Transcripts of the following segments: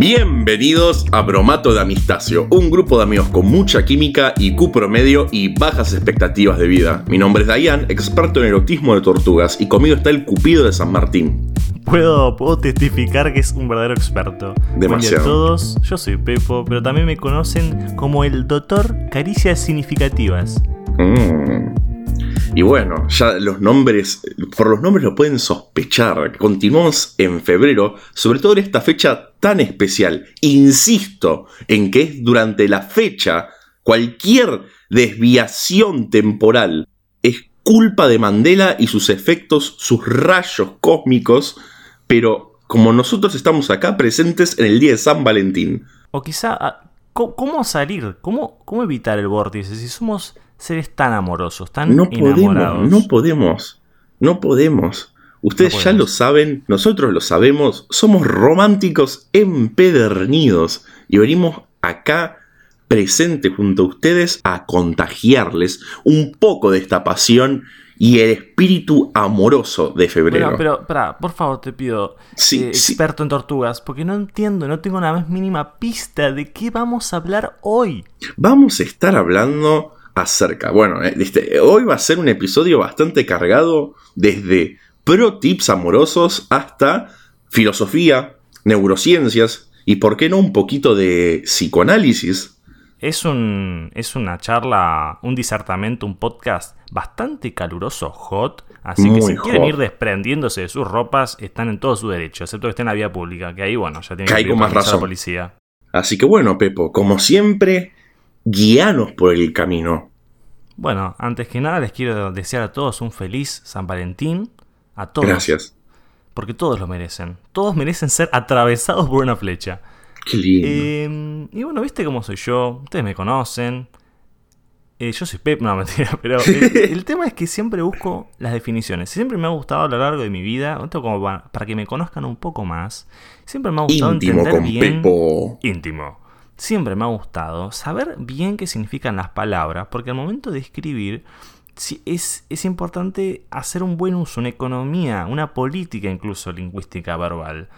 Bienvenidos a Bromato de Amistacio, un grupo de amigos con mucha química, y IQ promedio y bajas expectativas de vida. Mi nombre es Dayan, experto en erotismo de tortugas, y conmigo está el Cupido de San Martín. Puedo, puedo testificar que es un verdadero experto. Demasiado. A todos, yo soy Pepo, pero también me conocen como el doctor Caricias Significativas. Mm. Y bueno, ya los nombres, por los nombres lo pueden sospechar. Continuamos en febrero, sobre todo en esta fecha tan especial. Insisto en que es durante la fecha cualquier desviación temporal es culpa de Mandela y sus efectos, sus rayos cósmicos, pero como nosotros estamos acá presentes en el día de San Valentín. O quizá, ah, ¿cómo, salir? ¿Cómo, ¿Cómo evitar el vórtice? Si somos seres tan amorosos, tan No enamorados. podemos, no podemos, no podemos. Ustedes No ya lo saben, nosotros lo sabemos, somos románticos empedernidos y venimos acá presentes junto a ustedes a contagiarles un poco de esta pasión y el espíritu amoroso de febrero. Bueno, pero, pará, por favor, te pido, Sí, eh, sí. experto en tortugas, porque no entiendo, no tengo la más mínima pista de qué vamos a hablar hoy. Vamos a estar hablando acerca. Bueno, eh, este, hoy va a ser un episodio bastante cargado desde pro tips amorosos hasta filosofía, neurociencias y, por qué no, un poquito de psicoanálisis. Es, un, es una charla, un disertamento, un podcast bastante caluroso, hot. Así que si quieren ir desprendiéndose de sus ropas, están en todo su derecho, excepto que estén en la vía pública, que ahí, bueno, ya tienen Que con más a la razón. policía. Así que, bueno, Pepo, como siempre, guíanos por el camino. Bueno, antes que nada les quiero desear a todos un feliz San Valentín. A todos. Gracias. Porque todos lo merecen. Todos merecen ser atravesados por una flecha. Qué lindo. Eh, y bueno, viste cómo soy yo. Ustedes me conocen. Eh, yo soy Pep, no mentira, pero eh, el tema es que siempre busco las definiciones. Siempre me ha gustado a lo largo de mi vida, esto como pa- para que me conozcan un poco más. Siempre me ha gustado Íntimo entender con bien Pepo. íntimo. Siempre me ha gustado saber bien qué significan las palabras, porque al momento de escribir es, es importante hacer un buen uso, una economía, una política incluso lingüística verbal.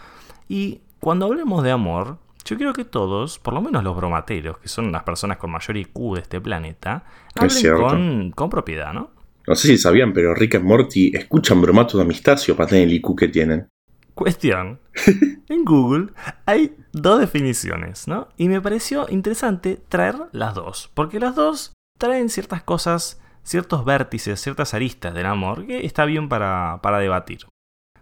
Y cuando hablemos de amor, yo quiero que todos, por lo menos los bromateros, que son las personas con mayor IQ de este planeta, hablen con, con propiedad, ¿no? No sé si sabían, pero Rick y Morty escuchan bromatos de Amistacio para tener el IQ que tienen. Cuestión. En Google hay dos definiciones, ¿no? Y me pareció interesante traer las dos, porque las dos traen ciertas cosas, ciertos vértices, ciertas aristas del amor que está bien para, para debatir.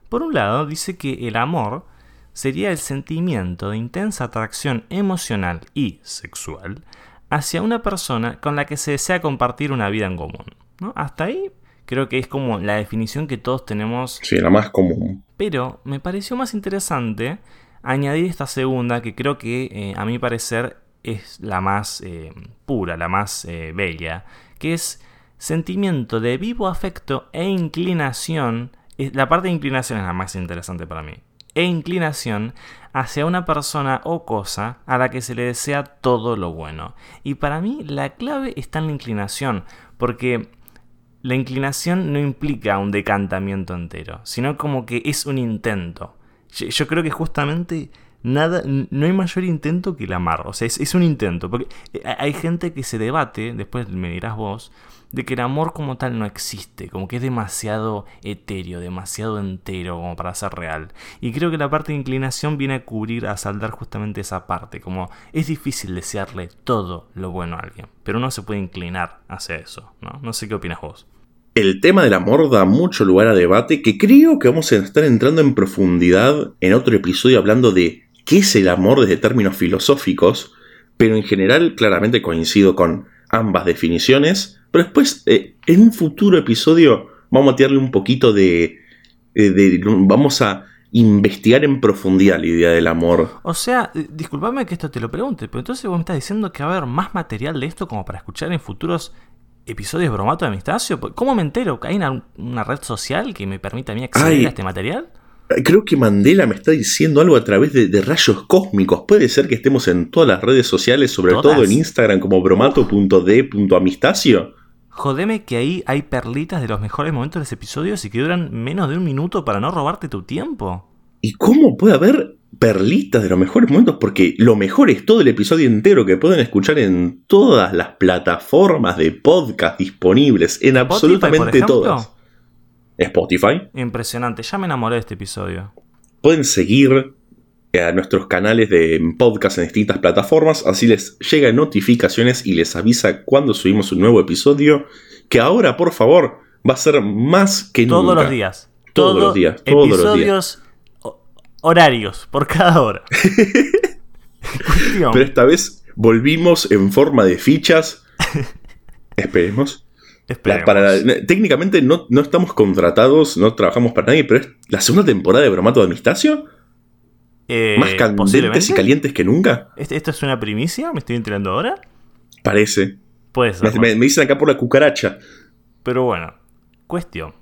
Por un lado, dice que el amor sería el sentimiento de intensa atracción emocional y sexual hacia una persona con la que se desea compartir una vida en común. ¿no? Hasta ahí creo que es como la definición que todos tenemos Sí, la más común. pero me pareció más interesante añadir esta segunda, que creo que eh, a mi parecer es la más eh, pura, la más eh, bella, que es sentimiento de vivo afecto e inclinación. La parte de inclinación es la más interesante para mí. E inclinación hacia una persona o cosa a la que se le desea todo lo bueno. Y para mí la clave está en la inclinación, porque la inclinación no implica un decantamiento entero, sino como que es un intento. Yo, creo que justamente nada, no hay mayor intento que el amar. O sea, es, es un intento. Porque eh, hay gente que se debate, después me dirás vos, de que el amor como tal no existe, como que es demasiado etéreo, demasiado entero como para ser real. Y creo que la parte de inclinación viene a cubrir, a saldar justamente esa parte, como es difícil desearle todo lo bueno a alguien, pero uno se puede inclinar hacia eso, ¿no? No sé qué opinas vos. El tema del amor da mucho lugar a debate que creo que vamos a estar entrando en profundidad en otro episodio hablando de qué es el amor desde términos filosóficos, pero en general claramente coincido con ambas definiciones, pero después eh, en un futuro episodio vamos a tirarle un poquito de, eh, de- vamos a investigar en profundidad la idea del amor. O sea, disculpame que esto te lo pregunte, pero entonces vos me estás diciendo que va a haber más material de esto como para escuchar en futuros episodios Bromato de Amistacio. ¿Cómo me entero? ¿Hay una, una red social que me permite a mí acceder Ay. a este material? Creo que Mandela me está diciendo algo a través de, de rayos cósmicos. Puede ser que estemos en todas las redes sociales, sobre ¿Todas? todo en Instagram como bromato.d.amistacio. Jodeme que ahí hay perlitas de los mejores momentos de los episodios y que duran menos de un minuto para no robarte tu tiempo. ¿Y cómo puede haber perlitas de los mejores momentos porque lo mejor es todo el episodio entero que pueden escuchar en todas las plataformas de podcast disponibles, en absolutamente todas. Spotify. Impresionante, ya me enamoré de este episodio. Pueden seguir a nuestros canales de podcast en distintas plataformas, así les llegan notificaciones y les avisa cuando subimos un nuevo episodio, que ahora, por favor, va a ser más que nunca. Todos los días. Todos los días. Todos episodios horarios, por cada hora. Pero esta vez volvimos en forma de fichas. Esperemos. técnicamente no, no, estamos contratados, no trabajamos para nadie, pero es la segunda temporada de Bromato de Amistacio. Eh, Más candentes y calientes que nunca. ¿Esto es una primicia? ¿Me estoy enterando ahora? Parece. Puede ser. Me, me, dicen acá por la cucaracha. Pero bueno, cuestión.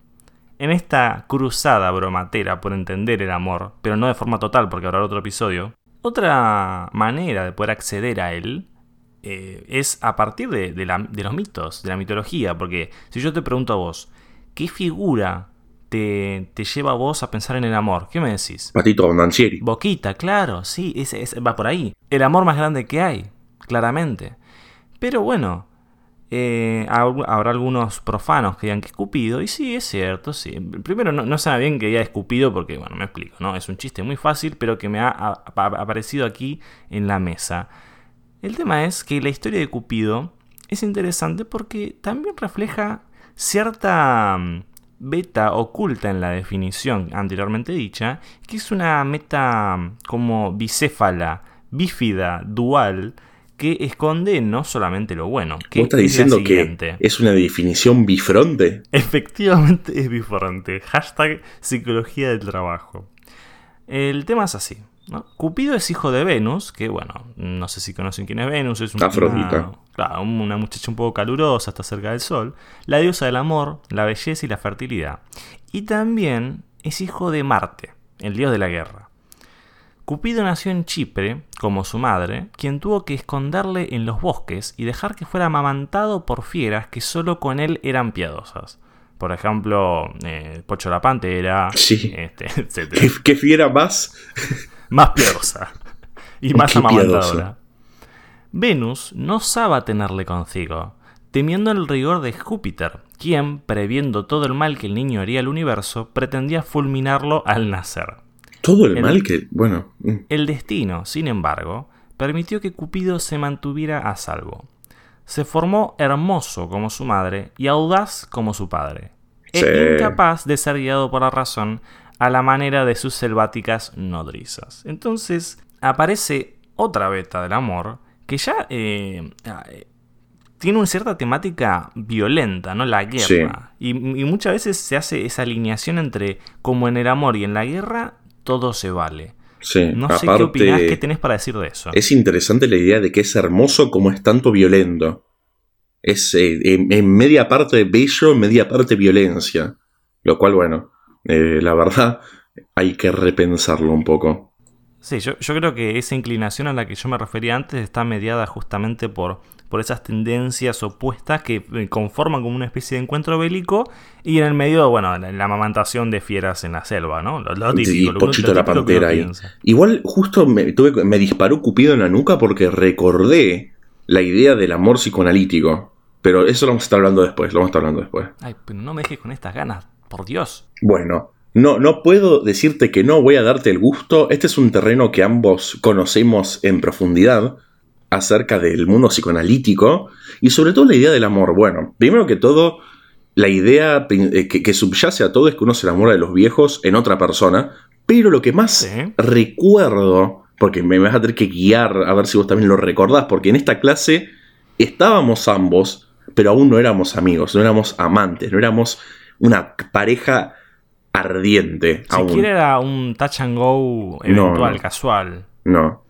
En esta cruzada bromatera por entender el amor, pero no de forma total porque habrá otro episodio, otra manera de poder acceder a él eh, es a partir de, los mitos, de la mitología, porque si yo te pregunto a vos, ¿qué figura te, lleva a vos a pensar en el amor? ¿Qué me decís? Patito Bondancieri. Boquita, claro, sí, va por ahí. El amor más grande que hay, claramente. Pero bueno, eh, habrá algunos profanos que digan que es Cupido, y sí, es cierto, sí. Primero, no, no sabe bien que ya es Cupido porque, bueno, me explico, ¿no? Es un chiste muy fácil, pero que me ha, aparecido aquí en la mesa. El tema es que la historia de Cupido es interesante porque también refleja cierta mm, beta oculta en la definición anteriormente dicha, que es una meta mm, como bicéfala, bífida, dual, que esconde no solamente lo bueno. Que ¿Vos estás diciendo que es una definición bifronte? Efectivamente es bifronte. Hashtag psicología del trabajo. El tema es así. Cupido es hijo de Venus, que bueno, no sé si conocen quién es Venus, es una, claro, una muchacha un poco calurosa, está cerca del sol, la diosa del amor, la belleza y la fertilidad. Y también es hijo de Marte, el dios de la guerra. Cupido nació en Chipre, como su madre, quien tuvo que esconderle en los bosques y dejar que fuera amamantado por fieras que solo con él eran piadosas. Por ejemplo, eh, Pocho la Pantera, sí. este, etc. ¿Qué, fiera más? más piadosa y más amamantadora. Venus no osaba tenerle consigo, temiendo el rigor de Júpiter, quien, previendo todo el mal que el niño haría al universo, pretendía fulminarlo al nacer. Todo el, mal que. Bueno. Mm. El destino, sin embargo, permitió que Cupido se mantuviera a salvo. Se formó hermoso como su madre y audaz como su padre. E incapaz de ser guiado por la razón a la manera de sus selváticas nodrizas. Entonces aparece otra beta del amor que ya eh, ah, eh, tiene una cierta temática violenta, ¿no? La guerra. Y, y, muchas veces se hace esa alineación entre como en el amor y en la guerra todo se vale. Sí, no sé qué opinás, qué tenés para decir de eso. Es interesante la idea de que es hermoso como es tanto violento. Es eh, en, media parte bello, en media parte violencia. Lo cual, bueno, eh, la verdad hay que repensarlo un poco. Sí, yo, yo creo que esa inclinación a la que yo me refería antes está mediada justamente por por esas tendencias opuestas que eh, conforman como una especie de encuentro bélico y en el medio, bueno, la, amamantación de fieras en la selva, ¿no? Lo, Pochito la pantera ahí. Igual justo me, tuve, me disparó Cupido en la nuca porque recordé la idea del amor psicoanalítico. Pero eso lo vamos a estar hablando después, lo vamos a estar hablando después. Ay, pero no me dejes con estas ganas, por Dios. Bueno, no, no puedo decirte que no voy a darte el gusto. Este es un terreno que ambos conocemos en profundidad acerca del mundo psicoanalítico y sobre todo la idea del amor. Bueno, primero que todo, la idea eh, que, subyace a todo es que uno se enamora de los viejos en otra persona, pero lo que más recuerdo, porque me vas a tener que guiar a ver si vos también lo recordás, porque en esta clase estábamos ambos, pero aún no éramos amigos, no éramos amantes, no éramos una pareja ardiente. Siquiera era un touch and go eventual, casual. No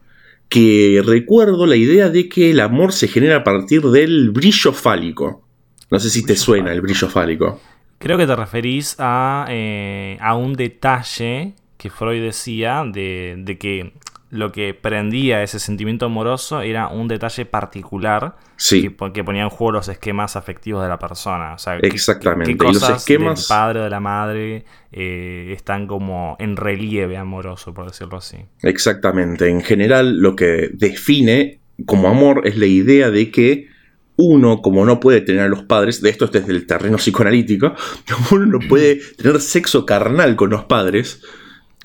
que recuerdo la idea de que el amor se genera a partir del brillo fálico. No sé si te suena el brillo fálico. Creo que te referís a, eh, a un detalle que Freud decía de, que lo que prendía ese sentimiento amoroso era un detalle particular Sí. que, que ponía en juego los esquemas afectivos de la persona. O sea, Exactamente. qué Y los esquemas- del padre o de la madre eh, están como en relieve amoroso, por decirlo así. Exactamente. En general, lo que define como amor es la idea de que uno, como no puede tener a los padres, de esto es desde el terreno psicoanalítico, uno no puede tener sexo carnal con los padres,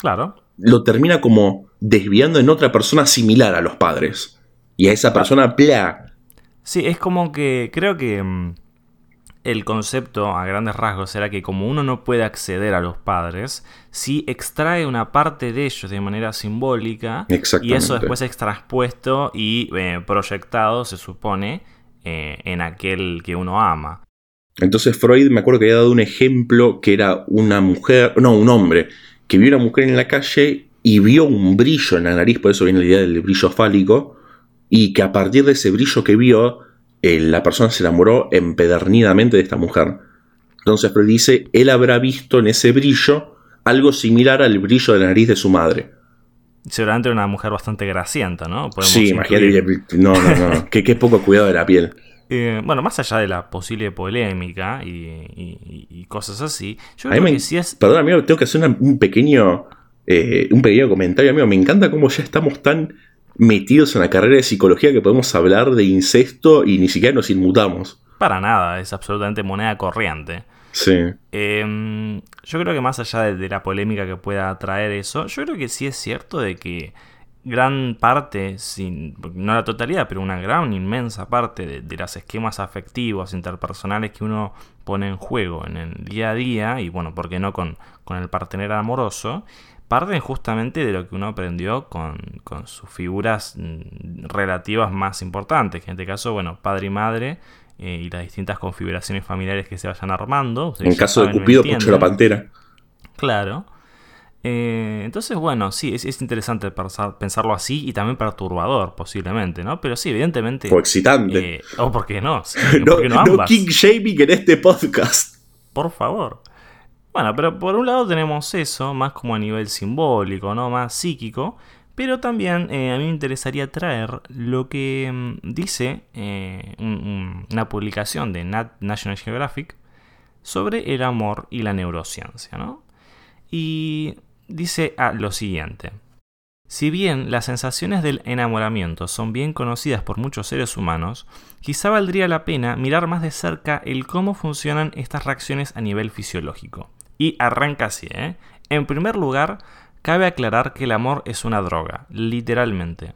Claro. Lo termina como desviando en otra persona similar a los padres. Y a esa persona, ¡plá! Sí, es como que creo que mm, el concepto a grandes rasgos era que como uno no puede acceder a los padres, sí extrae una parte de ellos de manera simbólica y eso después es transpuesto y eh, proyectado, se supone, eh, en aquel que uno ama. Entonces Freud me acuerdo que había dado un ejemplo que era una mujer, no, un hombre, que vio una mujer en la calle y vio un brillo en la nariz, por eso viene la idea del brillo fálico, y que a partir de ese brillo que vio, eh, la persona se enamoró empedernidamente de esta mujer. Entonces Freud dice, él habrá visto en ese brillo algo similar al brillo de la nariz de su madre. Seguramente era una mujer bastante gracienta, ¿no? Podemos sí, incluir. imagínate, no, no, no, que qué poco cuidado de la piel. Eh, bueno, más allá de la posible polémica y, y- y cosas así, yo creo me- que sí es... Perdón, amigo, tengo que hacer una- un pequeño. eh, un pequeño comentario, amigo. Me encanta cómo ya estamos tan metidos en la carrera de psicología que podemos hablar de incesto y ni siquiera nos inmutamos. Para nada, es absolutamente moneda corriente. Sí. Eh, yo creo que más allá de, de la polémica que pueda traer eso, yo creo que sí es cierto de que gran parte, sin, no la totalidad, pero una gran, inmensa parte de, de los esquemas afectivos interpersonales que uno pone en juego en el día a día, y bueno, ¿por qué no con, con el partener amoroso? Parten justamente de lo que uno aprendió con, con sus figuras mm, relativas más importantes, que en este caso, bueno, padre y madre, eh, y las distintas configuraciones familiares que se vayan armando. En caso de saben, Cupido, Pucho la. Pantera. Claro. Eh, entonces, bueno, sí, es, es interesante pensar- pensarlo así y también perturbador, posiblemente, ¿no? Pero sí, evidentemente. O excitante. eh, o por qué no, Sí, no, ¿por qué no no ambas? king shaming en este podcast. Por favor. Bueno, pero por un lado tenemos eso, más como a nivel simbólico, ¿no? Más psíquico. Pero también eh, a mí me interesaría traer lo que mm, dice eh, un- un- una publicación de Nat- National Geographic sobre el amor y la neurociencia, ¿no? Y dice ah, lo siguiente. Si bien las sensaciones del enamoramiento son bien conocidas por muchos seres humanos, quizá valdría la pena mirar más de cerca el cómo funcionan estas reacciones a nivel fisiológico. Y arranca así, ¿eh? En primer lugar, cabe aclarar que el amor es una droga, literalmente.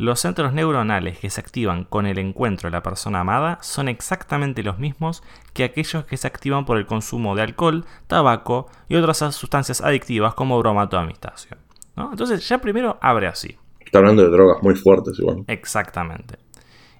Los centros neuronales que se activan con el encuentro de la persona amada son exactamente los mismos que aquellos que se activan por el consumo de alcohol, tabaco y otras sustancias adictivas como bromato de amistacio. ¿no? Entonces ya primero abre así. Está hablando de drogas muy fuertes, igual. Exactamente.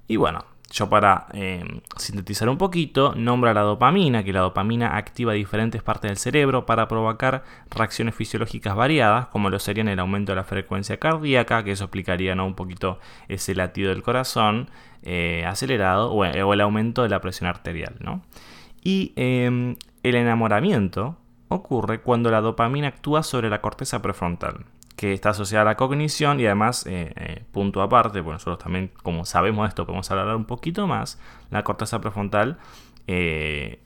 Y bueno, yo para eh, sintetizar un poquito, nombra la dopamina, que la dopamina activa diferentes partes del cerebro para provocar reacciones fisiológicas variadas, como lo serían el aumento de la frecuencia cardíaca, que eso explicaría ¿no? un poquito ese latido del corazón eh, acelerado, o, o el aumento de la presión arterial. ¿no? Y eh, el enamoramiento ocurre cuando la dopamina actúa sobre la corteza prefrontal, que está asociada a la cognición y además, eh, eh, punto aparte, bueno, nosotros también, como sabemos esto, podemos hablar un poquito más, la corteza prefrontal eh,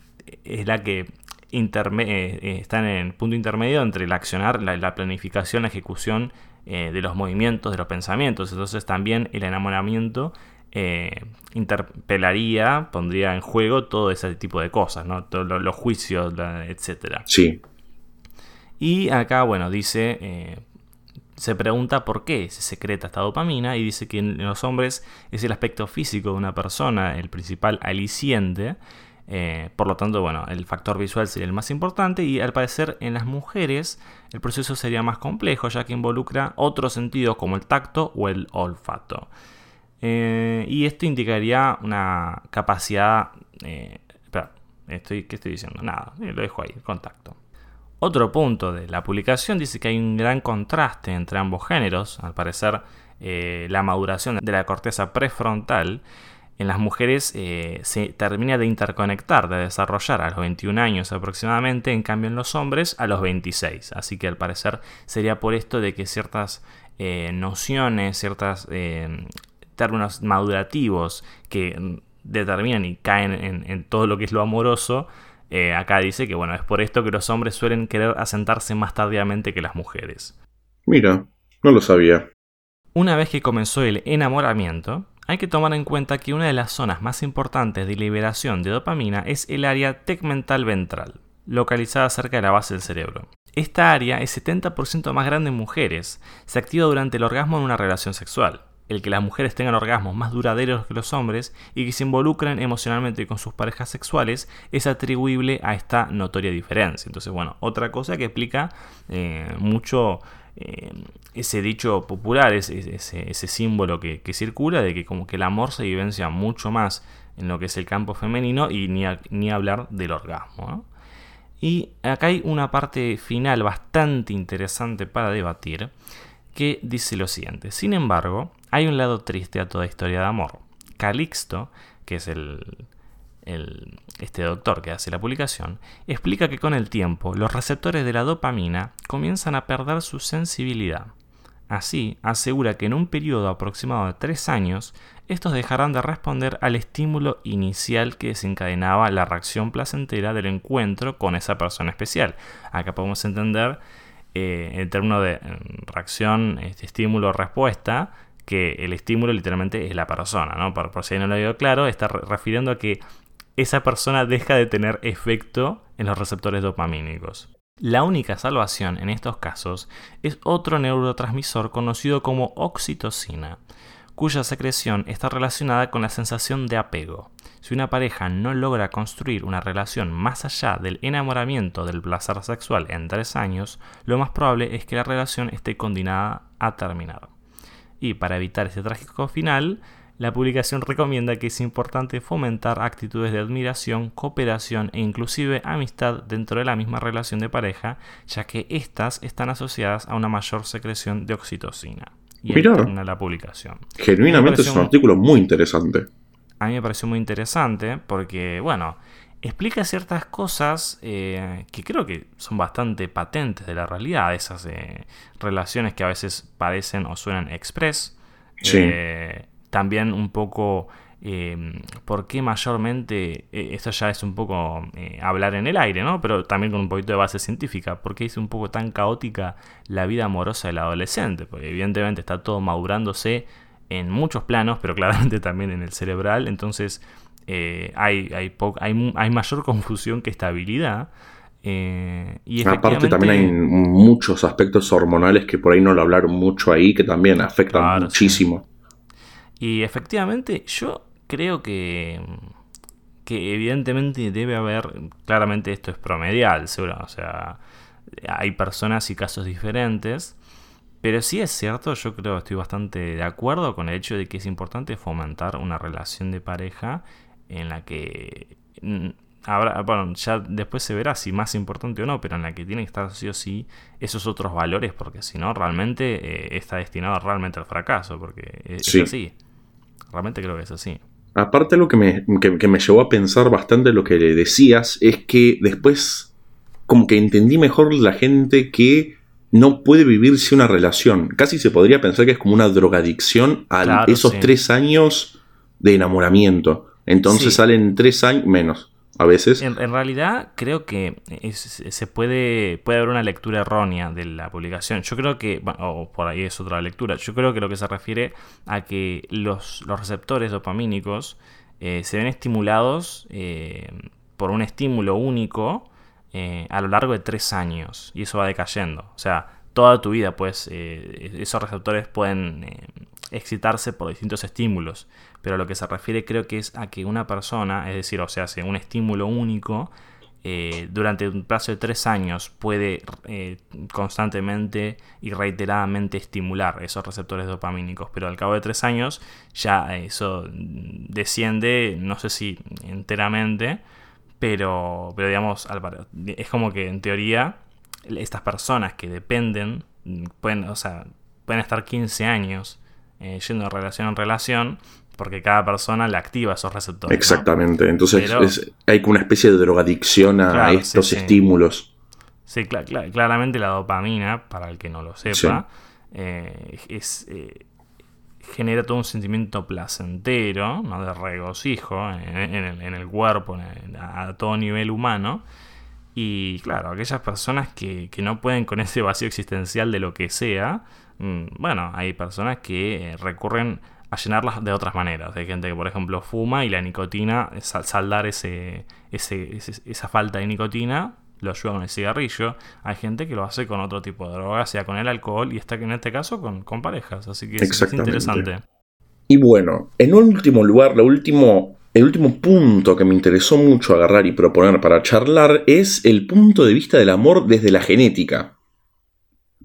es la que está en el punto intermedio entre el accionar, la, la planificación, la ejecución de los movimientos, de los pensamientos. Entonces también el enamoramiento eh, interpelaría, pondría en juego todo ese tipo de cosas, ¿no? Todos lo- los juicios, etcétera. Sí. Y acá, bueno, dice, eh, se pregunta por qué se secreta esta dopamina y dice que en los hombres es el aspecto físico de una persona el principal aliciente. eh, por lo tanto, bueno, el factor visual sería el más importante y al parecer en las mujeres el proceso sería más complejo ya que involucra otros sentidos como el tacto o el olfato. Eh, y esto indicaría una capacidad... eh, espera, estoy, ¿qué estoy diciendo? Nada, lo dejo ahí, contacto. Otro punto de la publicación dice que hay un gran contraste entre ambos géneros. Al parecer, eh, la maduración de la corteza prefrontal en las mujeres eh, se termina de interconectar, de desarrollar a los 21 años aproximadamente, en cambio en los hombres a los 26. Así que al parecer sería por esto de que ciertas eh, nociones, ciertos términos madurativos que determinan y caen en, todo lo que es lo amoroso, acá dice que bueno, es por esto que los hombres suelen querer asentarse más tardíamente que las mujeres. Mira, no lo sabía. Una vez que comenzó el enamoramiento, hay que tomar en cuenta que una de las zonas más importantes de liberación de dopamina es el área tegmental ventral, localizada cerca de la base del cerebro. Esta área es 70% más grande en mujeres, se activa durante el orgasmo en una relación sexual, el que las mujeres tengan orgasmos más duraderos que los hombres y que se involucren emocionalmente con sus parejas sexuales es atribuible a esta notoria diferencia. Entonces, bueno, otra cosa que explica eh, mucho eh, ese dicho popular, ese, símbolo que, circula de que como que el amor se vivencia mucho más en lo que es el campo femenino y ni hablar del orgasmo. Y acá hay una parte final bastante interesante para debatir que dice lo siguiente. Sin embargo, hay un lado triste a toda historia de amor. Calixto, que es el, este doctor que hace la publicación, explica que con el tiempo los receptores de la dopamina comienzan a perder su sensibilidad. Así, asegura que en un periodo aproximado de tres años, estos dejarán de responder al estímulo inicial que desencadenaba la reacción placentera del encuentro con esa persona especial. Acá podemos entender eh, el término de mm, reacción, este, estímulo-respuesta, que el estímulo literalmente es la persona, ¿no? Por, por si no lo digo claro, está refiriendo a que esa persona deja de tener efecto en los receptores dopamínicos. La única salvación en estos casos es otro neurotransmisor conocido como oxitocina, cuya secreción está relacionada con la sensación de apego. Si una pareja no logra construir una relación más allá del enamoramiento del placer sexual en tres años, lo más probable es que la relación esté condenada a terminar. Y para evitar este trágico final, la publicación recomienda que es importante fomentar actitudes de admiración, cooperación e inclusive amistad dentro de la misma relación de pareja, ya que éstas están asociadas a una mayor secreción de oxitocina. Y Mira, la publicación. Genuinamente es un artículo muy interesante. A mí me pareció muy interesante porque, bueno, explica ciertas cosas eh, que creo que son bastante patentes de la realidad, esas eh, relaciones que a veces parecen o suenan express. Sí. Eh, también un poco por qué mayormente, esto ya es un poco hablar en el aire, ¿no? Pero también con un poquito de base científica, por qué es un poco tan caótica la vida amorosa del adolescente, porque evidentemente está todo madurándose en muchos planos, pero claramente también en el cerebral, entonces hay, hay, hay, mayor confusión que estabilidad. y Aparte también hay muchos aspectos hormonales que por ahí no lo hablaron mucho ahí, que también afectan muchísimo. Y efectivamente yo creo que, que evidentemente debe haber, claramente esto es promedial, seguro, o sea, hay personas y casos diferentes, pero sí es cierto, yo creo, estoy bastante de acuerdo con el hecho de que es importante fomentar una relación de pareja en la que mm, Habrá, bueno, ya después se verá si más importante o no, pero en la que tiene que estar sí o sí esos otros valores, porque si no, realmente eh, está destinado realmente al fracaso, porque es, así. Realmente creo que es así. Aparte, lo que me, que, me llevó a pensar bastante lo que le decías es que después, como que entendí mejor la gente que no puede vivirse una relación. Casi se podría pensar que es como una drogadicción a esos tres años de enamoramiento. Entonces salen tres años menos a veces. En, realidad creo que se puede, puede haber una lectura errónea de la publicación. Yo creo que, o por ahí es otra lectura, yo creo que lo que se refiere a que los, los receptores dopamínicos eh, se ven estimulados eh, por un estímulo único eh, a lo largo de tres años y eso va decayendo. O sea, toda tu vida, pues, esos receptores pueden excitarse por distintos estímulos, pero lo que se refiere creo que es a que una persona, es decir, o sea, hace un estímulo único, eh, durante un plazo de tres años puede eh, constantemente y reiteradamente estimular esos receptores dopamínicos, pero al cabo de tres años ya eso desciende, no sé si enteramente, pero, pero digamos, es como que en teoría estas personas que dependen, pueden, o sea, pueden estar 15 años eh, yendo de relación en relación, porque cada persona le activa esos receptores. Exactamente, entonces hay como una especie de drogadicción a estos estímulos. Sí, claramente la dopamina, para el que no lo sepa, eh, es, eh, genera todo un sentimiento placentero, ¿no? de regocijo en, el, cuerpo, a todo nivel humano. Y claro, aquellas personas que, no pueden con ese vacío existencial de lo que sea, bueno, hay personas que eh, recurren a llenarlas de otras maneras. Hay gente que, por ejemplo, fuma y la nicotina, saldar ese, esa falta de nicotina, lo ayuda con el cigarrillo. Hay gente que lo hace con otro tipo de droga, sea con el alcohol y está en este caso con, con parejas. Así que es, interesante. Y bueno, en último lugar, lo último el último punto que me interesó mucho agarrar y proponer para charlar es el punto de vista del amor desde la genética.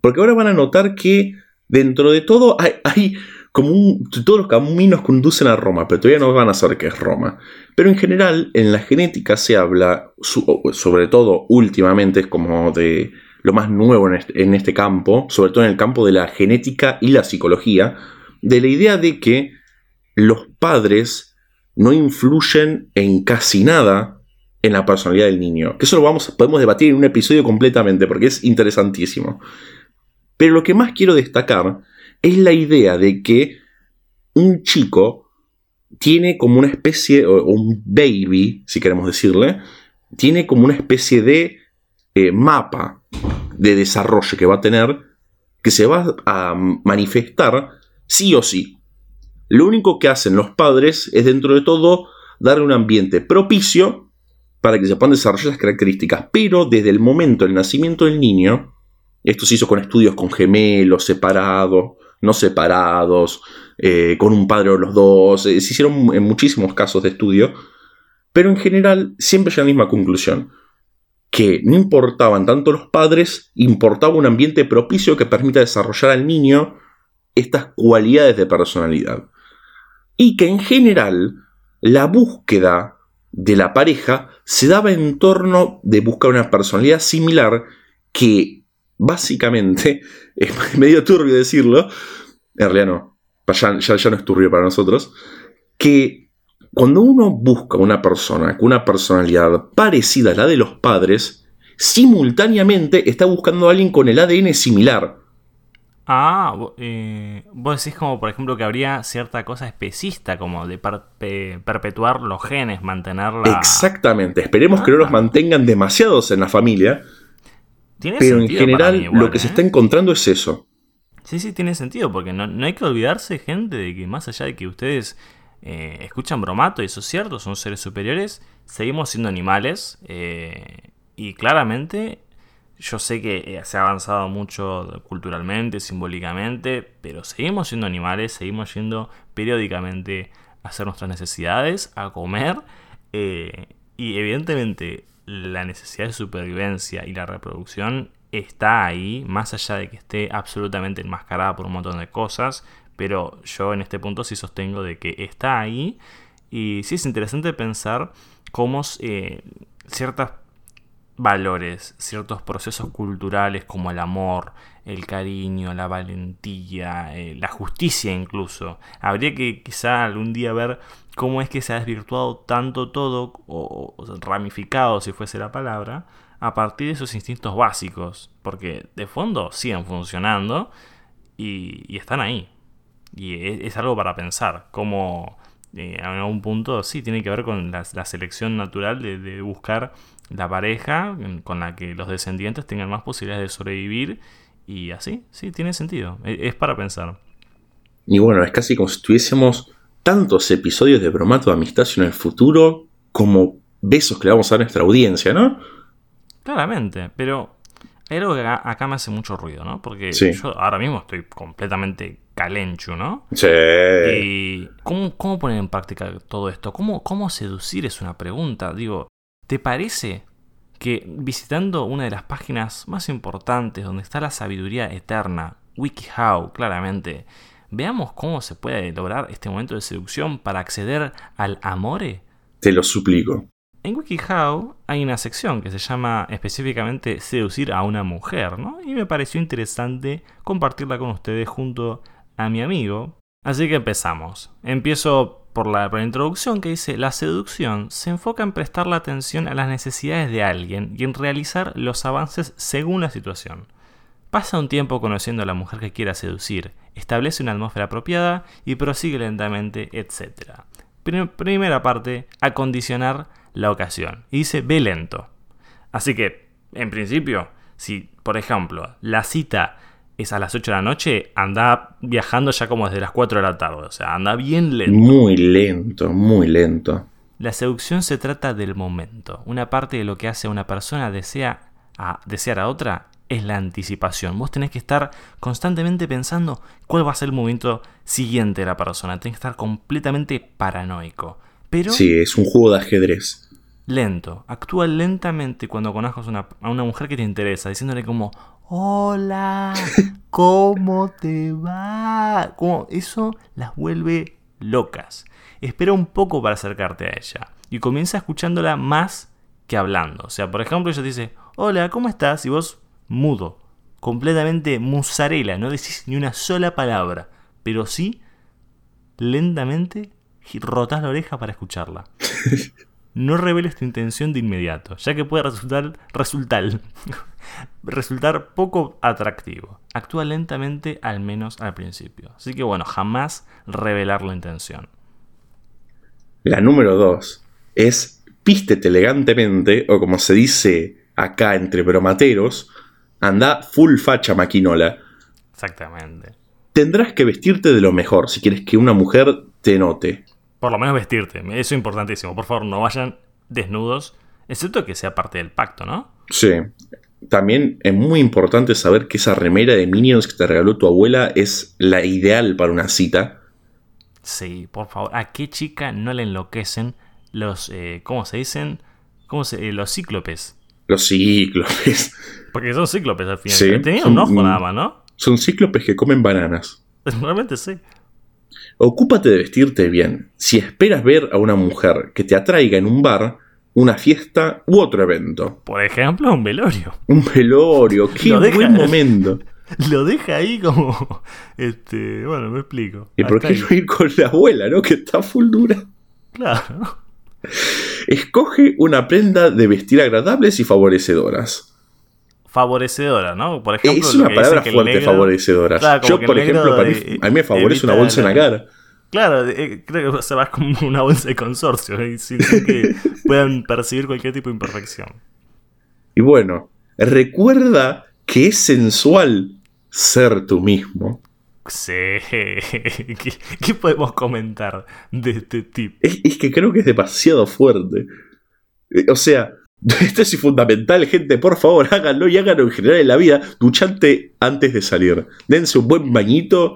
Porque ahora van a notar que dentro de todo hay, como un, todos los caminos conducen a Roma, pero todavía no van a saber qué es Roma. Pero en general en la genética se habla, sobre todo últimamente, es como de lo más nuevo en este, en este campo, sobre todo en el campo de la genética y la psicología, de la idea de que los padres no influyen en casi nada en la personalidad del niño. Que eso lo vamos, podemos debatir en un episodio completamente porque es interesantísimo. Pero lo que más quiero destacar es la idea de que un chico tiene como una especie, o un baby, si queremos decirle, tiene como una especie de eh, mapa de desarrollo que va a tener, que se va a manifestar sí o sí. Lo único que hacen los padres es, dentro de todo, darle un ambiente propicio para que se puedan desarrollar las características. Pero desde el momento del nacimiento del niño, esto se hizo con estudios con gemelos, separados, no separados, eh, con un padre o los dos, eh, se hicieron en muchísimos casos de estudio, pero en general siempre a la misma conclusión, que no importaban tanto los padres, importaba un ambiente propicio que permita desarrollar al niño estas cualidades de personalidad. Y que en general la búsqueda de la pareja se daba en torno de buscar una personalidad similar que básicamente, es medio turbio decirlo, en realidad no, ya, ya, no es turbio para nosotros, que cuando uno busca una persona con una personalidad parecida a la de los padres, simultáneamente está buscando a alguien con el ADN similar. Ah, eh, vos decís como por ejemplo que habría cierta cosa especista como de perpetuar los genes, mantenerla... Exactamente, esperemos que no los ah. mantengan demasiados en la familia. Pero en general lo que se ¿eh? está encontrando es eso. Sí, sí, tiene sentido, porque no, hay que olvidarse, gente, de que más allá de que ustedes eh, escuchan bromato, y eso es cierto, son seres superiores, seguimos siendo animales, eh, y claramente yo sé que se ha avanzado mucho culturalmente, simbólicamente, pero seguimos siendo animales, seguimos yendo periódicamente a hacer nuestras necesidades, a comer, eh, y evidentemente la necesidad de supervivencia y la reproducción está ahí, más allá de que esté absolutamente enmascarada por un montón de cosas, pero yo en este punto sí sostengo de que está ahí, y sí es interesante pensar cómo eh, ciertas valores, ciertos procesos culturales como el amor, el cariño, la valentía, eh, la justicia incluso. Habría que quizá algún día ver cómo es que se ha desvirtuado tanto todo, o, ramificado si fuese la palabra, a partir de esos instintos básicos, porque de fondo siguen funcionando y, están ahí. Y es, algo para pensar, cómo eh, en algún punto sí tiene que ver con la, selección natural de buscar la pareja con la que los descendientes tengan más posibilidades de sobrevivir y así, sí, tiene sentido, e, es para pensar. Y bueno, es casi como si tuviésemos tantos episodios de Bromato de Amistad en el futuro como besos que le vamos a dar a nuestra audiencia, ¿no? Claramente, pero hay algo que acá, me hace mucho ruido, ¿no? Porque yo ahora mismo estoy completamente calenchu, ¿no? Sí. Y ¿cómo, cómo poner en práctica todo esto? ¿Cómo, ¿Cómo seducir es una pregunta? Digo, ¿Te parece que visitando una de las páginas más importantes donde está la sabiduría eterna, WikiHow, claramente, veamos cómo se puede lograr este momento de seducción para acceder al amore? Te lo suplico. En WikiHow hay una sección que se llama específicamente seducir a una mujer, ¿no? Y me pareció interesante compartirla con ustedes junto a mi amigo. Así que empezamos. Empiezo por la, por la introducción que dice, la seducción se enfoca en prestar la atención a las necesidades de alguien y en realizar los avances según la situación. Pasa un tiempo conociendo a la mujer que quiera seducir, establece una atmósfera apropiada y prosigue lentamente, etc. Primera parte, acondicionar la ocasión. Y dice, ve lento. Así que, en principio, si, por ejemplo, la cita es a las 8 de la noche, anda viajando ya como desde las 4 de la tarde. O sea, anda bien lento. Muy lento, muy lento. La seducción se trata del momento. Una parte de lo que hace a una persona desea a desear a otra es la anticipación. Vos tenés que estar constantemente pensando cuál va a ser el movimiento siguiente de la persona. Tenés que estar completamente paranoico. Pero sí, es un juego de ajedrez. Lento. Actúa lentamente cuando conozcas a una mujer que te interesa, diciéndole como, hola, ¿cómo te va? Como eso las vuelve locas. Espera un poco para acercarte a ella y comienza escuchándola más que hablando. O sea, por ejemplo, ella te dice, hola, ¿cómo estás? Y vos mudo, completamente musarela, no decís ni una sola palabra, pero sí lentamente rotás la oreja para escucharla. No reveles tu intención de inmediato, ya que puede resultar, resultar, resultar poco atractivo. Actúa lentamente, al menos al principio. Así que bueno, jamás revelar la intención. La número dos es pístete elegantemente, o como se dice acá entre bromateros, Anda full facha maquinola. Exactamente. Tendrás que vestirte de lo mejor si quieres que una mujer te note. Por lo menos vestirte, eso es importantísimo. Por favor, no vayan desnudos, excepto que sea parte del pacto, ¿no? Sí. También es muy importante saber que esa remera de Minions que te regaló tu abuela es la ideal para una cita. Sí, por favor. ¿A qué chica no le enloquecen los, eh, ¿cómo se dicen? ¿Cómo se, eh, los cíclopes? Los cíclopes. Porque son cíclopes al final. Sí, Tenían un ojo nada más, ¿no? Son cíclopes que comen bananas. Realmente sí. Ocúpate de vestirte bien. Si esperas ver a una mujer que te atraiga en un bar, una fiesta u otro evento. Por ejemplo, un velorio. Un velorio, qué buen momento. Lo deja ahí como. Este. Bueno, me explico. ¿Y por qué no ir con la abuela, no? Que está full dura. Claro. Escoge una prenda de vestir agradables y favorecedoras. Favorecedora, ¿no? Por ejemplo, es una palabra fuerte, favorecedora. Yo, por ejemplo, a, mí, me favorece una bolsa en la cara. Claro, eh, creo que se va como una bolsa de consorcio, ¿eh? sin que puedan percibir cualquier tipo de imperfección. Y bueno, recuerda que es sensual ser tú mismo. Sí. ¿Qué, podemos comentar de este tipo? Es, que creo que es demasiado fuerte. Eh, o sea, esto es fundamental, gente. Por favor, háganlo y háganlo en general en la vida. Duchante antes de salir. Dense un buen bañito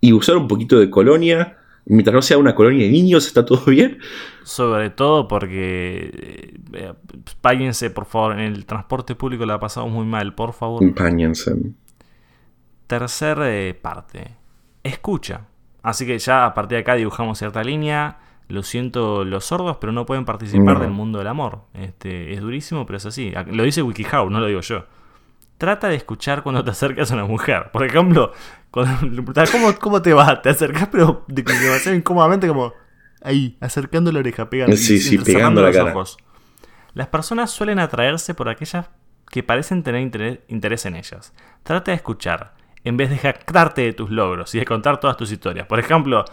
y usar un poquito de colonia. Mientras no sea una colonia de niños, está todo bien. Sobre todo porque. Eh, páñense, por favor. En el transporte público la pasamos muy mal, por favor. Páñense. Tercer eh, parte. Escucha. Así que ya a partir de acá dibujamos cierta línea. Lo siento los sordos, pero no pueden participar del mundo del amor. Este, es durísimo, pero es así. Lo dice WikiHow, no lo digo yo. Trata de escuchar cuando te acercas a una mujer. Por ejemplo, cuando ¿cómo, ¿cómo te va? Te acercas, pero de, demasiado incómodamente, como ahí, acercando la oreja, pegando, sí, sí, pegando la cara. ojos. Las personas suelen atraerse por aquellas que parecen tener interés en ellas. Trata de escuchar en vez de jactarte de tus logros y de contar todas tus historias. Por ejemplo,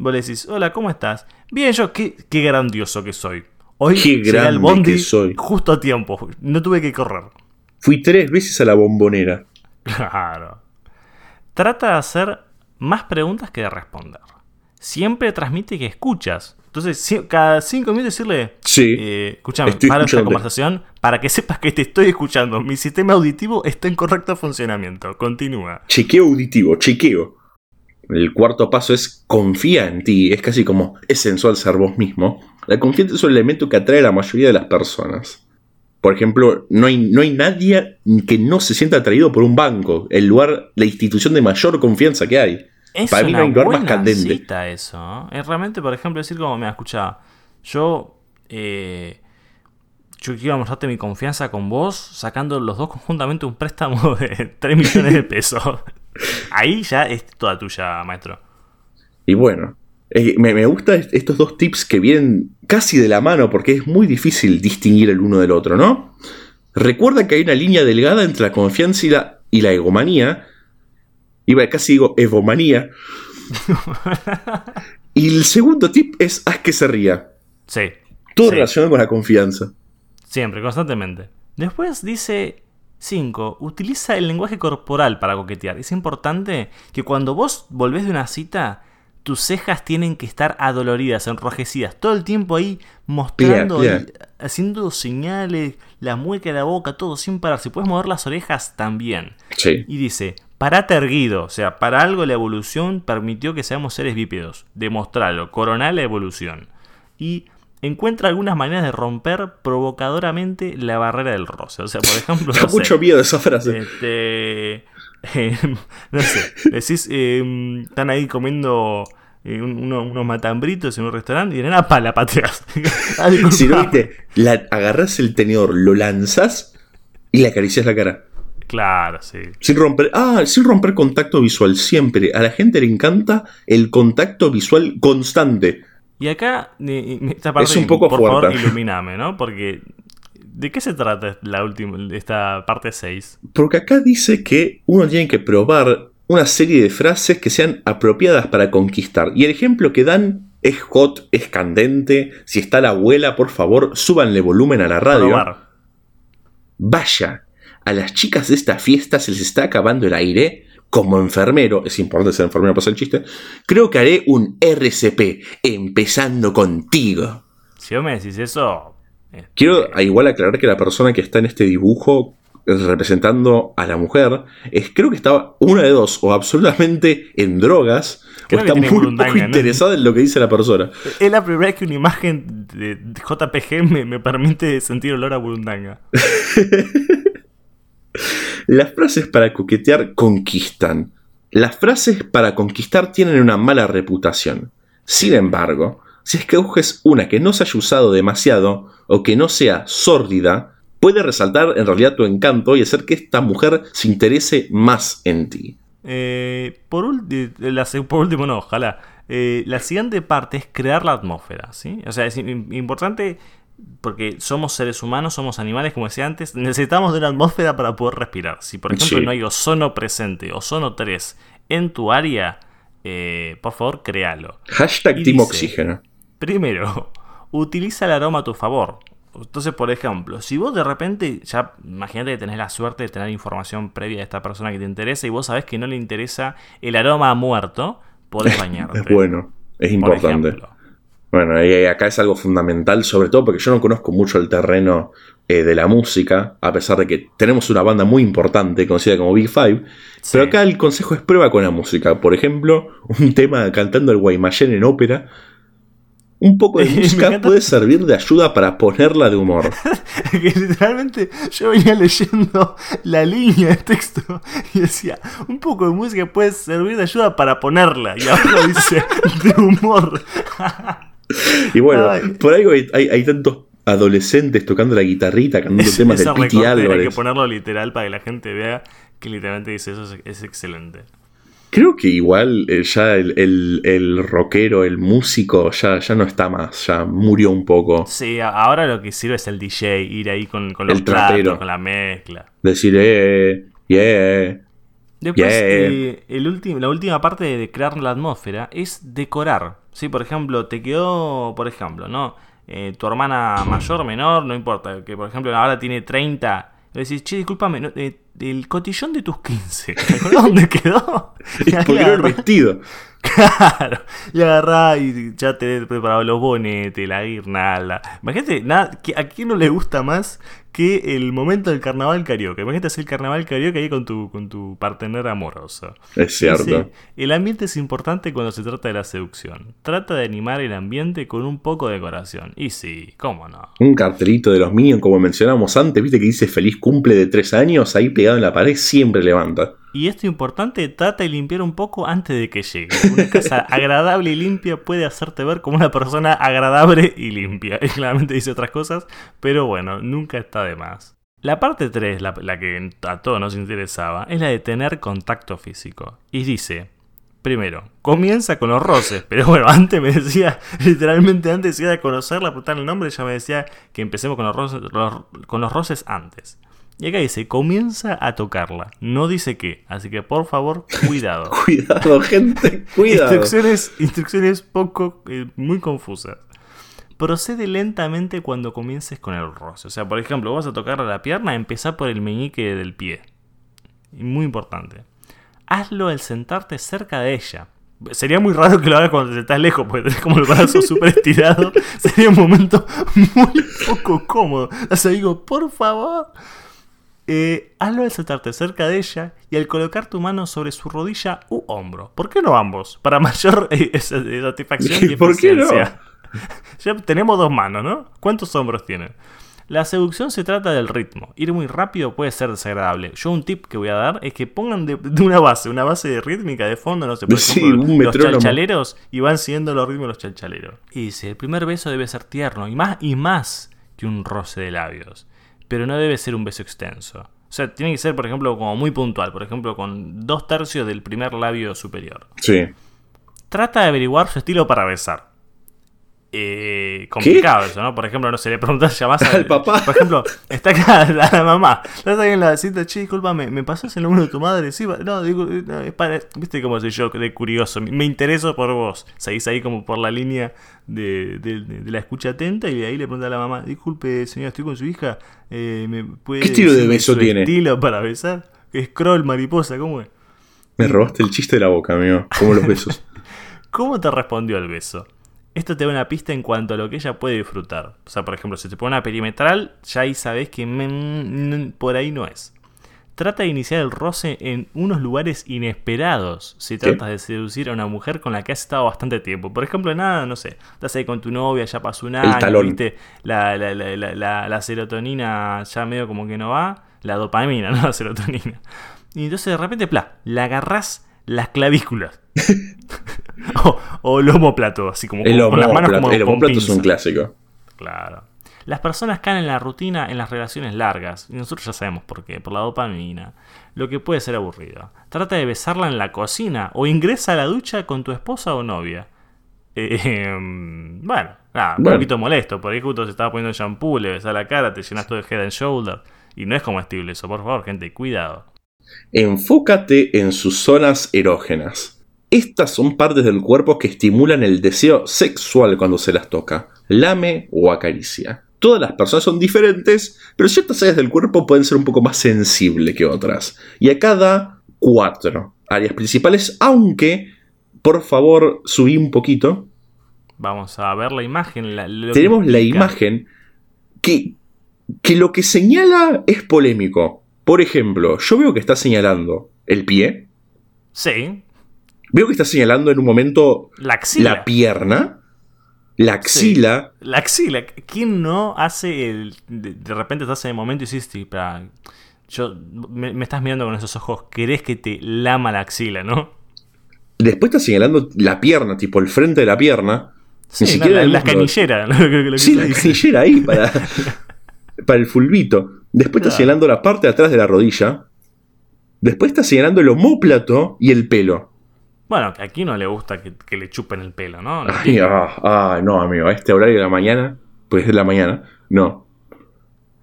vos le decís, hola, ¿cómo estás? Bien, yo, qué, qué grandioso que soy. Hoy qué el bondi soy. justo a tiempo, no tuve que correr. Fui tres veces a la bombonera. Claro. Trata de hacer más preguntas que de responder. Siempre transmite que escuchas. Entonces, cada cinco minutos decirle, sí, eh, escúchame, para esta conversación para que sepas que te estoy escuchando. Mi sistema auditivo está en correcto funcionamiento. Continúa. Chequeo auditivo, chequeo. El cuarto paso es confía en ti. Es casi como es sensual ser vos mismo. La confianza es un elemento que atrae a la mayoría de las personas. Por ejemplo, no hay, no hay nadie que no se sienta atraído por un banco, el lugar, la institución de mayor confianza que hay. Es Para mí no hay lugar más candente. Cita eso. Es realmente, por ejemplo, decir como, me escucha, yo, eh, yo quiero mostrarte mi confianza con vos, sacando los dos conjuntamente un préstamo de 3 millones de pesos. Ahí ya es toda tuya, maestro. Y bueno, Eh, me, me gustan estos dos tips que vienen casi de la mano porque es muy difícil distinguir el uno del otro, ¿no? Recuerda que hay una línea delgada entre la confianza y la, y la egomanía. Iba casi digo egomanía. y el segundo tip es haz que se ría. Sí. Todo sí. relacionado con la confianza. Siempre, constantemente. Después dice 5. Utiliza el lenguaje corporal para coquetear. Es importante que cuando vos volvés de una cita, tus cejas tienen que estar adoloridas, enrojecidas. Todo el tiempo ahí mostrando, Clear, ahí, haciendo señales, la mueca de la boca, todo sin parar. Si puedes mover las orejas, también. Sí. Y dice, parate erguido. O sea, para algo la evolución permitió que seamos seres bípedos. Demostralo, coronar la evolución. Y encuentra algunas maneras de romper provocadoramente la barrera del roce. O sea, por ejemplo, Da no sé, mucho miedo esa frase. este, eh, no sé, decís, eh, están ahí comiendo eh, un- uno- unos matambritos en un restaurante y de nada, pa, la pateas. Si no viste, la, agarrás el tenedor, lo lanzás y le acaricias la cara. Claro, sí. Sin romper. Ah, sin romper contacto visual. Siempre. A la gente le encanta el contacto visual constante. Y acá, eh, eh, esta parte, Es un poco por favor, ilumíname, ¿no? Porque, ¿de qué se trata la última, esta parte 6? Porque acá dice que uno tiene que probar una serie de frases que sean apropiadas para conquistar. Y el ejemplo que dan es hot, es candente. Si está la abuela, por favor, súbanle volumen a la radio. Probar. Vaya, a las chicas de esta fiesta se les está acabando el aire. Como enfermero, es importante ser enfermero para hacer el chiste, creo que haré un RCP, empezando contigo. Si vos me decís eso... Quiero igual aclarar que la persona que está en este dibujo representando a la mujer es creo que estaba una de dos, o absolutamente en drogas, Creo o está muy poco interesada en lo que dice la persona. Es la primera vez que una imagen de JPG me, me permite sentir olor a burundanga. Las frases para coquetear conquistan. Las frases para conquistar tienen una mala reputación. Sin embargo, si escoges una que no se haya usado demasiado o que no sea sórdida, puede resaltar en realidad tu encanto y hacer que esta mujer se interese más en ti. Eh, por, se- por último, no, ojalá. Eh, la siguiente parte es crear la atmósfera, ¿sí? O sea, es im- importante porque somos seres humanos, somos animales, como decía antes, necesitamos de una atmósfera para poder respirar. Si, por ejemplo, Sí. no hay ozono presente, ozono 3 en tu área, eh, por favor, créalo. Hashtag Y Team dice- Oxígeno. Primero, utiliza el aroma a tu favor. Entonces, por ejemplo, si vos de repente, ya imagínate que tenés la suerte de tener información previa de esta persona que te interesa y vos sabés que no le interesa el aroma a muerto, podés bañarte. Es bueno, es por importante. ejemplo. Bueno, y acá es algo fundamental, sobre todo porque yo no conozco mucho el terreno eh, de la música, a pesar de que tenemos una banda muy importante conocida como Big Five. Sí. Pero acá el consejo es prueba con la música. Por ejemplo, un tema cantando el Guaymallén en ópera. Un poco de música puede servir de ayuda para ponerla de humor. que literalmente yo venía leyendo la línea de texto y decía, un poco de música puede servir de ayuda para ponerla. Y abajo dice, de humor. Y bueno, Ay. por algo hay, hay- hay tantos adolescentes tocando la guitarrita, cantando Ese- temas de Piti recorte Hay que Álvarez. ponerlo literal para que la gente vea que literalmente dice eso es, es excelente. Creo que igual eh, ya el, el- el rockero, el músico, ya, ya no está más, ya murió un poco. Sí, ahora lo que sirve es el DJ, ir ahí con, con los El trapero. platos, con la mezcla. Decir, eh, yeah. Después, Yeah. eh, el la última parte de crear la atmósfera es decorar. Sí, por ejemplo, te quedó, por ejemplo, ¿no? Eh, tu hermana mayor, menor, no importa, que por ejemplo ahora tiene 30. Le decís, che, discúlpame, no, eh, el cotillón de tus 15, ¿te acordás dónde quedó? Y Porque era el vestido. Claro, y agarrás y ya tenés preparado los bonetes, la guirnalda. Imagínate, nada, ¿a quién no le gusta más que el momento del carnaval karaoke? Imagínate hacer el carnaval karaoke ahí con tu, con tu partener amoroso. Es cierto. Dice, el ambiente es importante cuando se trata de la seducción. Trata de animar el ambiente con un poco de decoración. Y sí, cómo no. Un cartelito de los Minions, como mencionamos antes, viste que dice feliz cumple de tres años, ahí pegado en la pared, siempre levanta. Y esto importante, trata de limpiar un poco antes de que llegue. Una casa agradable y limpia puede hacerte ver como una persona agradable y limpia. Y claramente dice otras cosas, pero bueno, nunca está de más. La parte 3, la, la que a todos nos interesaba, es la de tener contacto físico. Y dice, Primero, comienza con los roces, pero bueno, antes me decía, literalmente antes de conocerla, apuntar el nombre, ya me decía que empecemos con los roces, con los roces antes. Y acá dice, comienza a tocarla. No dice qué. Así que por favor, cuidado. cuidado, gente, cuidado. Instrucciones, instrucciones poco, eh, muy confusas. Procede lentamente cuando comiences con el roce. O sea, por ejemplo, vas a tocarle la pierna, empezá por el meñique del pie. Muy importante. Hazlo al sentarte cerca de ella. Sería muy raro que lo hagas cuando estás lejos, porque tenés como el brazo súper estirado. Sería un momento muy poco cómodo. O sea, digo, por favor. Eh, hazlo al sentarte cerca de ella y al colocar tu mano sobre su rodilla u hombro. ¿Por qué no ambos? Para mayor eh, satisfacción y ¿Por qué no? ya tenemos dos manos, ¿no? ¿Cuántos hombros tiene? La seducción se trata del ritmo. Ir muy rápido puede ser desagradable. Yo un tip que voy a dar es que pongan de, una base, una base de rítmica de fondo, no sé, por ejemplo, los chalchaleros y van siguiendo los ritmos de los chalchaleros. Y dice, el primer beso debe ser tierno y más y más que un roce de labios pero no debe ser un beso extenso. O sea, tiene que ser, por ejemplo, como muy puntual, por ejemplo, con dos tercios del primer labio superior. Sí. Trata de averiguar su estilo para besar eh, complicado eso, ¿no? Por ejemplo, no se le preguntas, llamás al papá. Por ejemplo, está acá la, mamá. Estás ahí en la cinta, che, disculpa, ¿me, ¿me pasas el número de tu madre? Sí, no, digo, es para. ¿Viste cómo soy yo de curioso? Me intereso por vos. Seguís ahí como por la línea de, de, la escucha atenta y de ahí le pregunta a la mamá, disculpe, señora, estoy con su hija. Eh, ¿me puede ¿Qué estilo de beso tiene? estilo para besar? Scroll, mariposa, ¿cómo es? Me robaste el chiste de la boca, amigo. ¿Cómo los besos? ¿Cómo te respondió el beso? Esto te da una pista en cuanto a lo que ella puede disfrutar. O sea, por ejemplo, si te pone una perimetral, ya ahí sabes que por ahí no es. Trata de iniciar el roce en unos lugares inesperados si tratas de seducir a una mujer con la que has estado bastante tiempo. Por ejemplo, nada, no sé, estás ahí con tu novia, ya pasó un año, ¿viste? La, la, la, la, serotonina ya medio como que no va, la dopamina, no la serotonina. Y entonces de repente, pla, la agarras las clavículas. o, el homóplato, así como el con, las manos como El homóplato es un clásico. Claro. Las personas caen en la rutina en las relaciones largas, y nosotros ya sabemos por qué, por la dopamina, lo que puede ser aburrido. Trata de besarla en la cocina o ingresa a la ducha con tu esposa o novia. Eh, bueno, un poquito molesto, por ahí justo se estaba poniendo shampoo, le besas la cara, te llenas todo de head and shoulder. Y no es comestible eso, por favor, gente, cuidado. Enfócate en sus zonas erógenas. Estas son partes del cuerpo que estimulan el deseo sexual cuando se las toca, lame o acaricia. Todas las personas son diferentes, pero ciertas áreas del cuerpo pueden ser un poco más sensibles que otras. Y acá da cuatro áreas principales, aunque, por favor, subí un poquito. Vamos a ver la imagen. Tenemos la imagen que, que lo que señala es polémico. Por ejemplo, yo veo que está señalando el pie. Sí. Veo que está señalando en un momento la, axila. la pierna, la axila. La axila. ¿Quién no hace el. De, repente estás en el momento y dices, yo, me, estás mirando con esos ojos, querés que te lama la axila, ¿no? Después está señalando la pierna, tipo el frente de la pierna. Ni siquiera la, canillera. sí, la canillera ahí para, para el fulbito. Después está señalando la parte de atrás de la rodilla. Después está señalando el homóplato y el pelo. Bueno, que aquí no le gusta que, le chupen el pelo, ¿no? ay, ah, no, amigo, a este horario de la mañana, pues es de la mañana, no.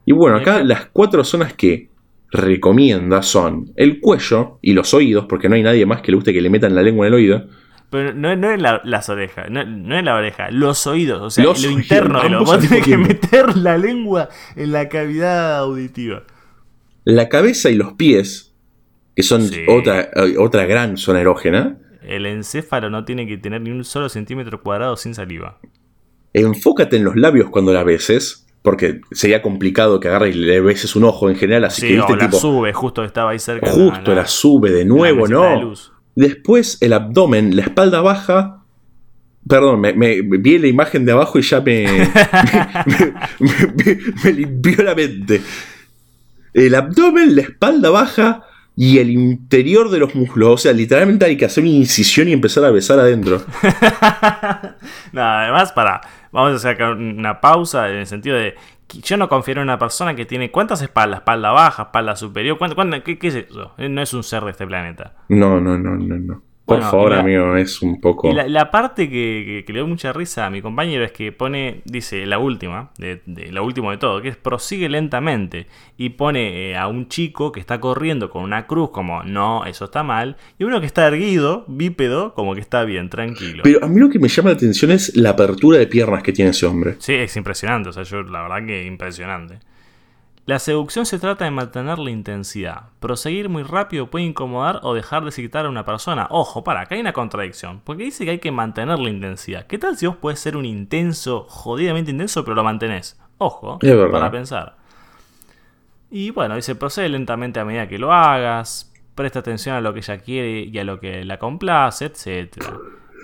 Y bueno, acá las cuatro zonas que recomienda son el cuello y los oídos, porque no hay nadie más que le guste que le metan la lengua en el oído. Pero no, es las orejas, no, es la oreja, los oídos, o sea, lo interno de Vos tenés que meter la lengua en la cavidad auditiva. La cabeza y los pies, que son otra, otra gran zona erógena, el encéfalo no tiene que tener ni un solo centímetro cuadrado sin saliva. Enfócate en los labios cuando la beses, porque sería complicado que agarre y le beses un ojo en general, así que viste, o la sube, justo estaba ahí cerca. Justo la, sube de nuevo, ¿no? Después el abdomen, la espalda baja. Perdón, me, vi la imagen de abajo y ya me, me limpió la mente. El abdomen, la espalda baja, y el interior de los muslos. O sea, literalmente hay que hacer una incisión y empezar a besar adentro. no, además, para. Vamos a hacer una pausa en el sentido de. Yo no confío en una persona que tiene cuántas espaldas, espalda baja, espalda superior, qué, es eso? No es un ser de este planeta. No, no, no, no, no. Por Bueno, favor, la- amigo, es un poco. Y la, la parte que, que- que le dio mucha risa a mi compañero es que pone, dice la última, de, de- la última de todo, que es prosigue lentamente. Y pone eh, a un chico que está corriendo con una cruz como, no, eso está mal. Y uno que está erguido, bípedo, como que está bien, tranquilo. Pero a mí lo que me llama la atención es la apertura de piernas que tiene ese hombre. Sí, es impresionante, o sea, yo la verdad que impresionante. La seducción se trata de mantener la intensidad. Proseguir muy rápido puede incomodar o dejar de excitar a una persona. Ojo, para, acá hay una contradicción. Porque dice que hay que mantener la intensidad. ¿Qué tal si vos puedes ser un intenso, jodidamente intenso, pero lo mantenés? Ojo, para pensar. Y bueno, dice, procede lentamente a medida que lo hagas. Presta atención a lo que ella quiere y a lo que la complace, etc.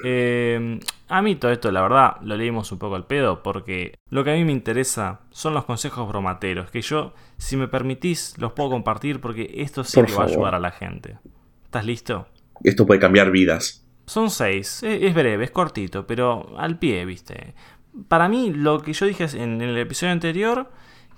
Eh, a mí todo esto, la verdad, lo leímos un poco al pedo porque lo que a mí me interesa son los consejos bromateros, que yo, si me permitís, los puedo compartir porque esto sí Por que va a ayudar a la gente. ¿Estás listo? Esto puede cambiar vidas. Son seis, e- es breve, es cortito, pero al pie, viste. Para mí, lo que yo dije en el episodio anterior,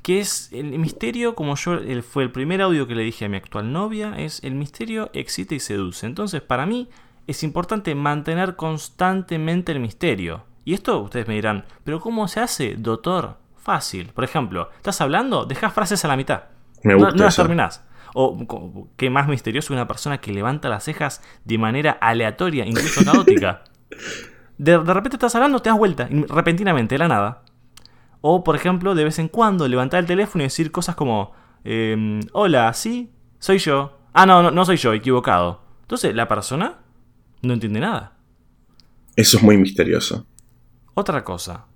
que es el misterio, como yo el- fue el primer audio que le dije a mi actual novia, es el misterio excita y seduce. Entonces, para mí, es importante mantener constantemente el misterio. Y esto ustedes me dirán, ¿pero cómo se hace, doctor? Fácil. Por ejemplo, ¿estás hablando? Dejas frases a la mitad. Me gusta no las terminás. O qué más misterioso una persona que levanta las cejas de manera aleatoria, incluso caótica. De, de repente estás hablando, te das vuelta, repentinamente, de la nada. O, por ejemplo, de vez en cuando levantar el teléfono y decir cosas como: em, Hola, sí, soy yo. Ah, no, no, no soy yo, equivocado. Entonces, la persona no entiende nada. Eso es muy misterioso. Otra cosa.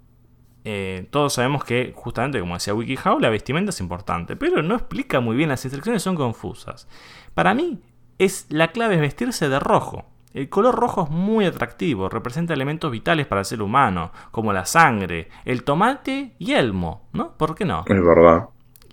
Eh, todos sabemos que, justamente como decía WikiHow, la vestimenta es importante, pero no explica muy bien, las instrucciones son confusas. Para mí, es, la clave es vestirse de rojo. El color rojo es muy atractivo, representa elementos vitales para el ser humano, como la sangre, el tomate y el mo, ¿no? ¿Por qué no? Es verdad.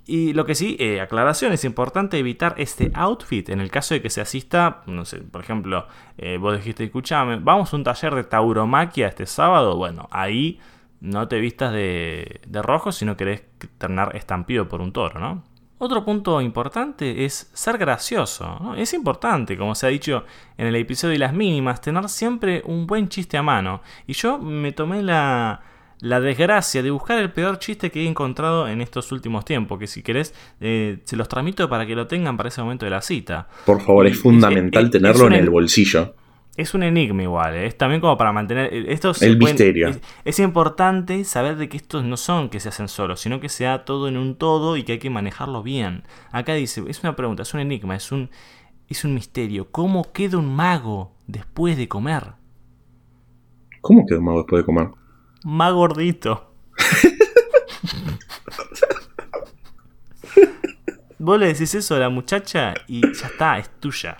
Y lo que sí, eh, aclaración, es importante evitar este outfit en el caso de que se asista, no sé, por ejemplo, eh, vos dijiste, escuchame, vamos a un taller de tauromaquia este sábado, bueno, ahí no te vistas de, rojo si no querés terminar estampido por un toro, ¿no? Otro punto importante es ser gracioso. ¿no? Es importante, como se ha dicho en el episodio de las mínimas, tener siempre un buen chiste a mano. Y yo me tomé la, la desgracia de buscar el peor chiste que he encontrado en estos últimos tiempos, que si querés eh, se los tramito para que lo tengan para ese momento de la cita. Por favor, Y- es fundamental es- es- tenerlo es un en el bolsillo. Es un enigma igual, ¿eh? es también como para mantener... eh, Esto se El pueden- misterio. Es, es importante saber de que estos no son que se hacen solos, sino que sea todo en un todo y que hay que manejarlo bien. Acá dice, es una pregunta, es un enigma, es un, es un misterio. ¿Cómo queda un mago después de comer? ¿Cómo quedó mago después de comer? Más gordito. Vos le decís eso a la muchacha y ya está, es tuya.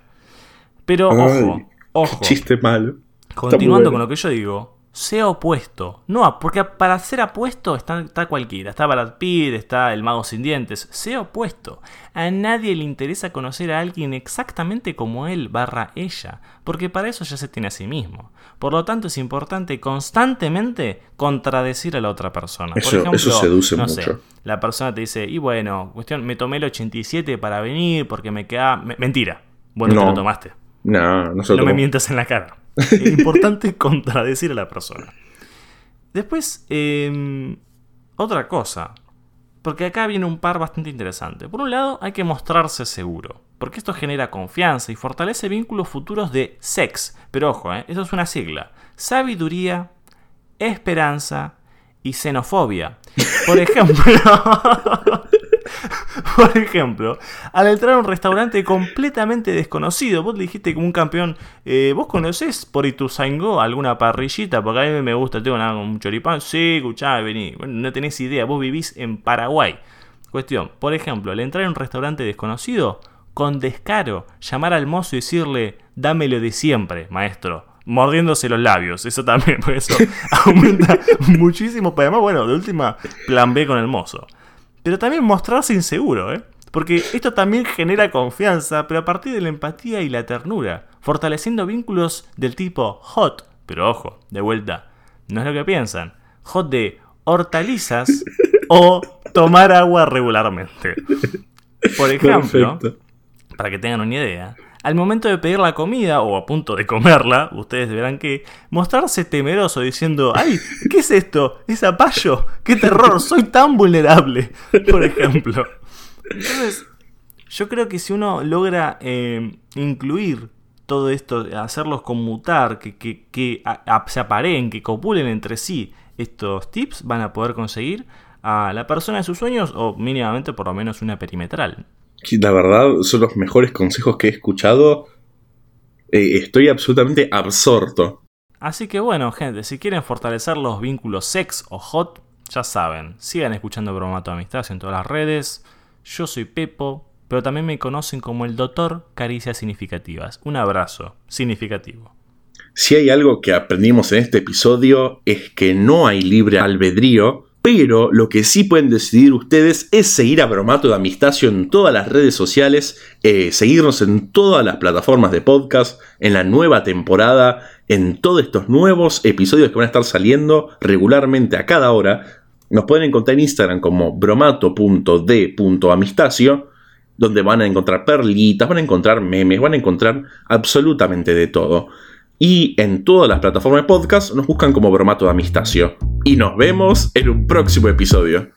Pero Ay, ojo, ojo. Chiste malo. Continuando con lo que yo digo, sea opuesto. No, porque para ser apuesto está, está cualquiera. Está Brad Pitt, está el mago sin dientes. Sea opuesto. A nadie le interesa conocer a alguien exactamente como él barra ella. Porque para eso ya se tiene a sí mismo. Por lo tanto es importante constantemente contradecir a la otra persona. Por Eso- ejemplo, eso seduce no sé, mucho. la persona te dice, y bueno, cuestión, me tomé el 87 para venir porque me queda... me- mentira. Bueno, te No. lo tomaste. No, no se lo No me mientas en la cara. Importante contradecir a la persona. Después, eh, otra cosa. Porque acá viene un par bastante interesante. Por un lado, hay que mostrarse seguro. Porque esto genera confianza y fortalece vínculos futuros de sex. Pero ojo, eh, eso es una sigla. Sabiduría, esperanza y xenofobia. Por ejemplo... Por ejemplo, al entrar a un restaurante completamente desconocido, vos le dijiste como un campeón, eh, ¿vos conocés por Ituzaingó alguna parrillita? Porque a mí me gusta, tengo una- un choripán. Sí, escuchá, vení. Bueno, no tenés idea, vos vivís en Paraguay. Cuestión, por ejemplo, al entrar a un restaurante desconocido, con descaro, llamar al mozo y decirle, dámelo de siempre, maestro. Mordiéndose los labios, eso también, porque eso aumenta muchísimo. Pero además, bueno, de última, plan B con el mozo. Pero también mostrarse inseguro, ¿eh? Porque esto también genera confianza, pero a partir de la empatía y la ternura, fortaleciendo vínculos del tipo hot, pero ojo, de vuelta, no es lo que piensan, hot de hortalizas o tomar agua regularmente. Por ejemplo, Perfecto. para que tengan una idea, al momento de pedir la comida o a punto de comerla, ustedes verán que mostrarse temeroso diciendo, ay, ¿qué es esto? ¿Es zapallo? ¡Qué terror! Soy tan vulnerable, por ejemplo. Entonces, yo creo que si uno logra eh, incluir todo esto, hacerlos conmutar, que, que, que se apareen, que copulen entre sí estos tips, van a poder conseguir a la persona de sus sueños o mínimamente por lo menos una perimetral. La verdad son los mejores consejos que he escuchado. Eh, estoy absolutamente absorto. Así que bueno, gente, si quieren fortalecer los vínculos sex o hot, ya saben, sigan escuchando Bromato Amistad en todas las redes. Yo soy Pepo, pero también me conocen como el Doctor Caricias Significativas. Un abrazo significativo. Si hay algo que aprendimos en este episodio es que no hay libre albedrío, pero lo que sí pueden decidir ustedes es seguir a Bromato de Amistacio en todas las redes sociales, eh, seguirnos en todas las plataformas de podcast, en la nueva temporada, en todos estos nuevos episodios que van a estar saliendo regularmente a cada hora. Nos pueden encontrar en Instagram como bromato.d.amistacio, donde van a encontrar perlitas, van a encontrar memes, van a encontrar absolutamente de todo. Y en todas las plataformas de podcast nos buscan como Bromato de Amistacio. Y nos vemos en un próximo episodio.